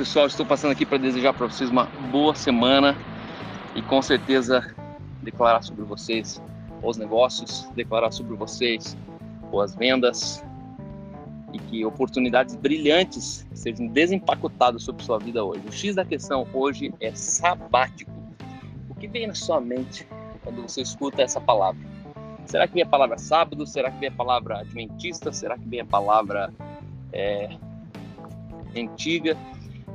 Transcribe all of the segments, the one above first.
pessoal, estou passando aqui para desejar para vocês uma boa semana e com certeza declarar sobre vocês os negócios, declarar sobre vocês boas vendas e que oportunidades brilhantes sejam desempacotadas sobre sua vida hoje. O X da questão hoje é sabático. O que vem na sua mente quando você escuta essa palavra? Será que vem a palavra sábado? Será que vem a palavra adventista? Será que vem a palavra é, antiga?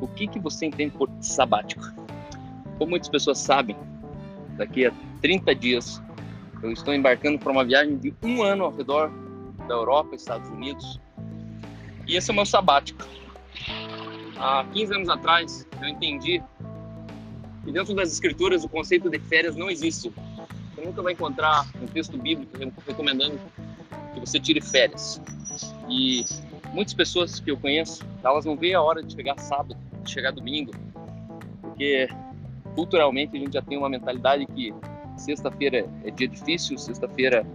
O que, que você entende por sabático? Como muitas pessoas sabem, daqui a 30 dias eu estou embarcando para uma viagem de um ano ao redor da Europa, Estados Unidos. E esse é o meu sabático. Há 15 anos atrás, eu entendi que dentro das escrituras o conceito de férias não existe. Você nunca vai encontrar um texto bíblico recomendando que você tire férias. E muitas pessoas que eu conheço, elas não veem a hora de chegar sábado, de chegar domingo, porque culturalmente a gente já tem uma mentalidade que sexta-feira é dia difícil, sexta-feira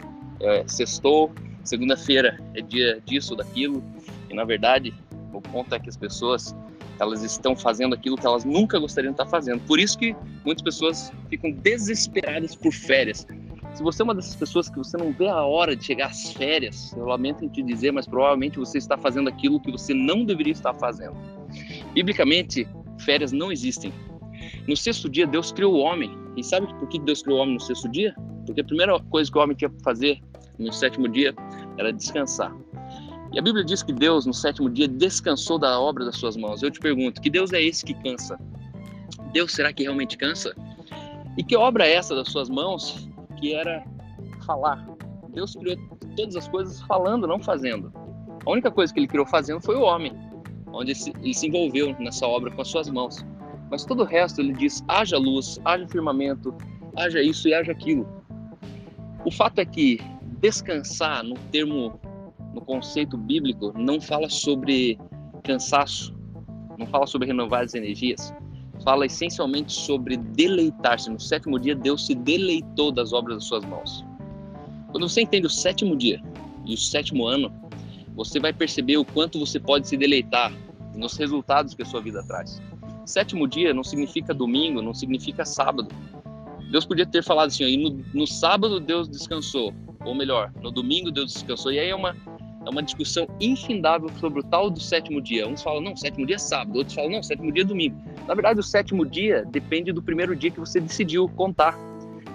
é sextou, segunda-feira é dia disso, daquilo, e na verdade o ponto é que as pessoas elas estão fazendo aquilo que elas nunca gostariam de estar fazendo. Por isso que muitas pessoas ficam desesperadas por férias. Se você é uma dessas pessoas que você não vê a hora de chegar às férias, eu lamento em te dizer, mas provavelmente você está fazendo aquilo que você não deveria estar fazendo. Biblicamente, férias não existem. No sexto dia, Deus criou o homem. E sabe por que Deus criou o homem no sexto dia? Porque a primeira coisa que o homem tinha que fazer no sétimo dia era descansar. E a Bíblia diz que Deus, no sétimo dia, descansou da obra das suas mãos. Eu te pergunto, que Deus é esse que cansa? Deus será que realmente cansa? E que obra é essa das suas mãos que era falar? Deus criou todas as coisas falando, não fazendo. A única coisa que ele criou fazendo foi o homem, onde ele se envolveu nessa obra com as suas mãos. Mas todo o resto ele diz: haja luz, haja firmamento, haja isso e haja aquilo. O fato é que descansar, no termo, no conceito bíblico, não fala sobre cansaço, não fala sobre renovar as energias, fala essencialmente sobre deleitar-se. No sétimo dia, Deus se deleitou das obras das suas mãos. Quando você entende o sétimo dia e o sétimo ano, você vai perceber o quanto você pode se deleitar nos resultados que a sua vida traz. Sétimo dia não significa domingo, não significa sábado. Deus podia ter falado assim, no, no sábado Deus descansou, ou melhor, no domingo Deus descansou. E aí é uma, é uma discussão infindável sobre o tal do sétimo dia. Uns falam, não, sétimo dia é sábado, outros falam, não, sétimo dia é domingo. Na verdade, o sétimo dia depende do primeiro dia que você decidiu contar.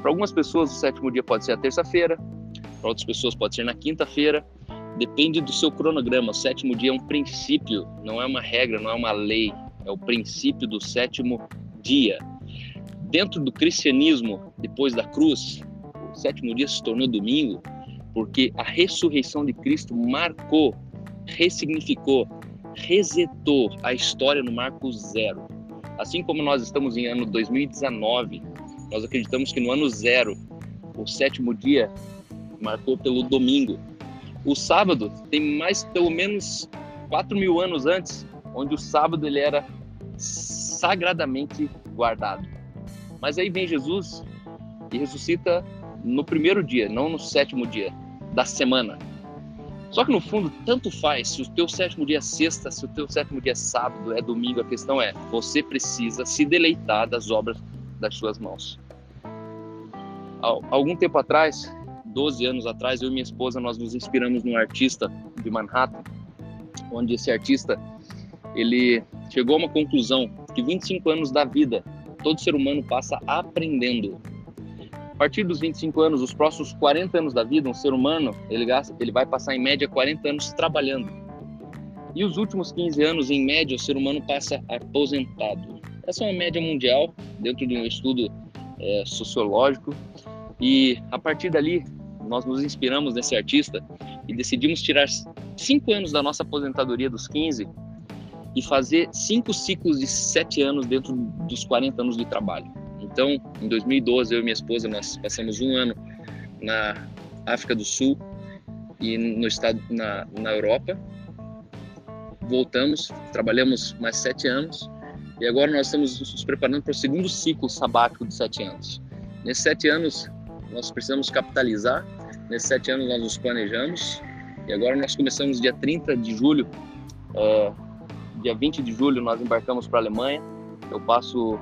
Para algumas pessoas, o sétimo dia pode ser a terça-feira, para outras pessoas pode ser na quinta-feira. Depende do seu cronograma. O sétimo dia é um princípio, não é uma regra, não é uma lei é o princípio do sétimo dia. Dentro do cristianismo, depois da cruz, o sétimo dia se tornou domingo porque a ressurreição de Cristo marcou, ressignificou, resetou a história no marco zero. Assim como nós estamos em ano 2019, nós acreditamos que no ano zero, o sétimo dia marcou pelo domingo. O sábado tem mais pelo menos 4 mil anos antes, onde o sábado ele era sagradamente guardado. Mas aí vem Jesus e ressuscita no primeiro dia, não no sétimo dia da semana. Só que no fundo, tanto faz se o teu sétimo dia é sexta, se o teu sétimo dia é sábado, é domingo, a questão é, você precisa se deleitar das obras das suas mãos. Algum tempo atrás, 12 anos atrás, eu e minha esposa, nós nos inspiramos num artista de Manhattan, onde esse artista, ele chegou a uma conclusão que 25 anos da vida todo ser humano passa aprendendo. A partir dos 25 anos, os próximos 40 anos da vida, um ser humano, ele, gasta, ele vai passar em média 40 anos trabalhando. E os últimos 15 anos, em média, o ser humano passa aposentado. Essa é uma média mundial, dentro de um estudo é, sociológico. E a partir dali, nós nos inspiramos nesse artista e decidimos tirar 5 anos da nossa aposentadoria dos 15 e fazer cinco ciclos de sete anos dentro dos 40 anos de trabalho. Então, em 2012, eu e minha esposa, nós passamos um ano na África do Sul e no estado na, na Europa. Voltamos, trabalhamos mais sete anos e agora nós estamos nos preparando para o segundo ciclo sabático de sete anos. Nesses sete anos, nós precisamos capitalizar. Nesses sete anos, nós nos planejamos e agora nós começamos dia 30 de julho uh, dia 20 de julho nós embarcamos para a Alemanha. Eu passo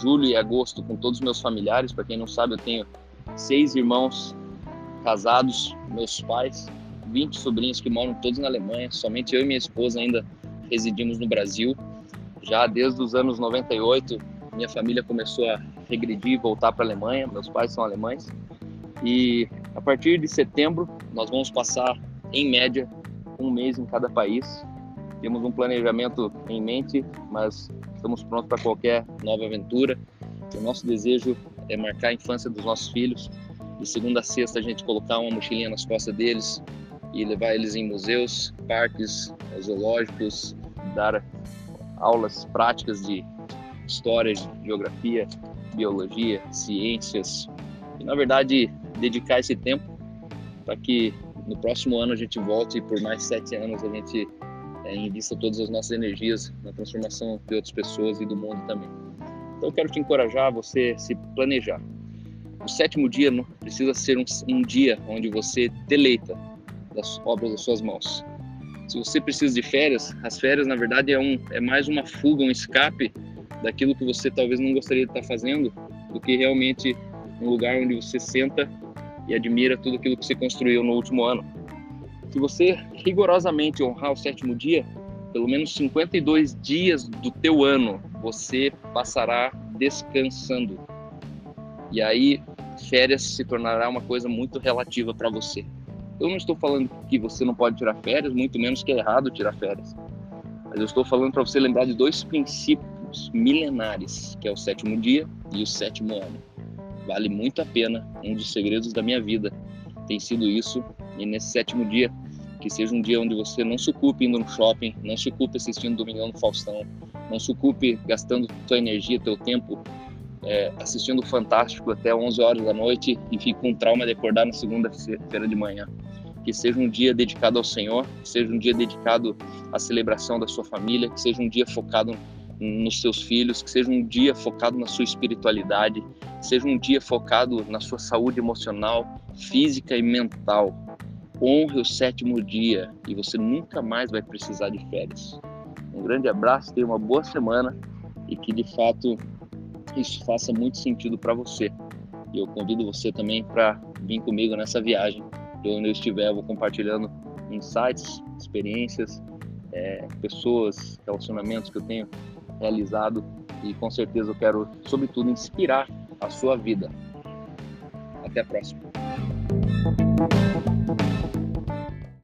julho e agosto com todos os meus familiares. Para quem não sabe, eu tenho seis irmãos casados, meus pais, 20 sobrinhos que moram todos na Alemanha. Somente eu e minha esposa ainda residimos no Brasil. Já desde os anos 98, minha família começou a regredir e voltar para a Alemanha. Meus pais são alemães. E a partir de setembro, nós vamos passar, em média, um mês em cada país. Temos um planejamento em mente, mas estamos prontos para qualquer nova aventura. O nosso desejo é marcar a infância dos nossos filhos. De segunda a sexta, a gente colocar uma mochilinha nas costas deles e levar eles em museus, parques, zoológicos, dar aulas práticas de história, geografia, biologia, ciências. E, na verdade, dedicar esse tempo para que no próximo ano a gente volte e por mais sete anos a gente é, invista todas as nossas energias na transformação de outras pessoas e do mundo também. Então eu quero te encorajar a você se planejar. O sétimo dia precisa ser um, um dia onde você deleita das obras das suas mãos. Se você precisa de férias, as férias na verdade é, um, é mais uma fuga, um escape daquilo que você talvez não gostaria de estar fazendo, do que realmente um lugar onde você senta e admira tudo aquilo que você construiu no último ano. Se você rigorosamente honrar o sétimo dia, pelo menos 52 dias do teu ano você passará descansando. E aí férias se tornará uma coisa muito relativa para você. Eu não estou falando que você não pode tirar férias, muito menos que é errado tirar férias. Mas eu estou falando para você lembrar de dois princípios milenares, que é o sétimo dia e o sétimo ano. Vale muito a pena, um dos segredos da minha vida tem sido isso. E nesse sétimo dia, que seja um dia onde você não se ocupe indo no shopping, não se ocupe assistindo Domingão no Faustão, não se ocupe gastando tua energia, teu tempo é, assistindo o Fantástico até 11 horas da noite e fique com trauma de acordar na segunda-feira de manhã. Que seja um dia dedicado ao Senhor, que seja um dia dedicado à celebração da sua família, que seja um dia focado nos seus filhos, que seja um dia focado na sua espiritualidade, seja um dia focado na sua saúde emocional, física e mental. Honre o sétimo dia e você nunca mais vai precisar de férias. Um grande abraço, tenha uma boa semana e que de fato isso faça muito sentido para você. E eu convido você também para vir comigo nessa viagem. De onde eu estiver, eu vou compartilhando insights, experiências, é, pessoas, relacionamentos que eu tenho realizado e com certeza eu quero, sobretudo, inspirar a sua vida. Até a próxima.